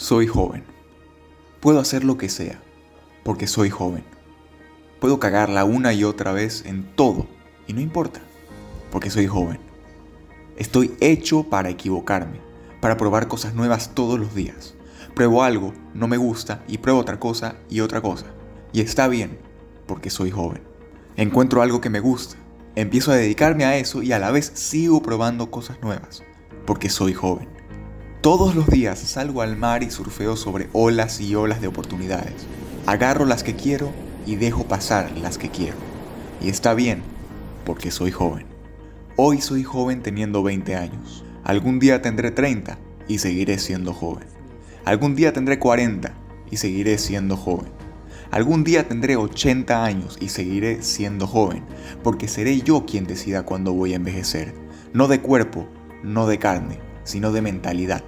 Soy joven. Puedo hacer lo que sea, porque soy joven. Puedo cagarla una y otra vez en todo, y no importa, porque soy joven. Estoy hecho para equivocarme, para probar cosas nuevas todos los días. Pruebo algo, no me gusta, y pruebo otra cosa y otra cosa. Y está bien, porque soy joven. Encuentro algo que me gusta, empiezo a dedicarme a eso y a la vez sigo probando cosas nuevas, porque soy joven. Todos los días salgo al mar y surfeo sobre olas y olas de oportunidades. Agarro las que quiero y dejo pasar las que quiero. Y está bien, porque soy joven. Hoy soy joven teniendo 20 años. Algún día tendré 30 y seguiré siendo joven. Algún día tendré 40 y seguiré siendo joven. Algún día tendré 80 años y seguiré siendo joven, porque seré yo quien decida cuándo voy a envejecer. No de cuerpo, no de carne, sino de mentalidad,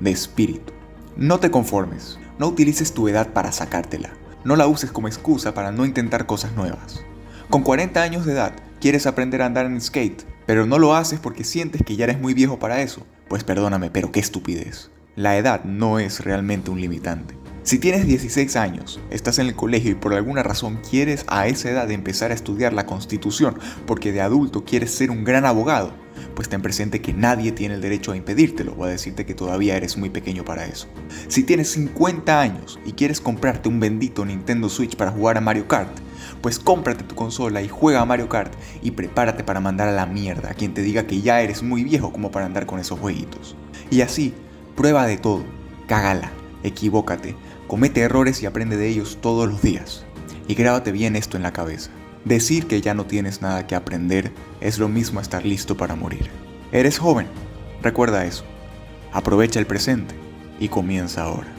de espíritu. No te conformes, no utilices tu edad para sacártela, no la uses como excusa para no intentar cosas nuevas. Con 40 años de edad, quieres aprender a andar en skate, pero no lo haces porque sientes que ya eres muy viejo para eso. Pues perdóname, pero qué estupidez. La edad no es realmente un limitante. Si tienes 16 años, estás en el colegio y por alguna razón quieres a esa edad empezar a estudiar la constitución porque de adulto quieres ser un gran abogado, pues ten presente que nadie tiene el derecho a impedírtelo o a decirte que todavía eres muy pequeño para eso. Si tienes 50 años y quieres comprarte un bendito Nintendo Switch para jugar a Mario Kart, pues cómprate tu consola y juega a Mario Kart y prepárate para mandar a la mierda a quien te diga que ya eres muy viejo como para andar con esos jueguitos. Y así, prueba de todo, cágala, equivócate, Comete errores y aprende de ellos todos los días. Y grábate bien esto en la cabeza. Decir que ya no tienes nada que aprender es lo mismo estar listo para morir. Eres joven, recuerda eso. Aprovecha el presente y comienza ahora.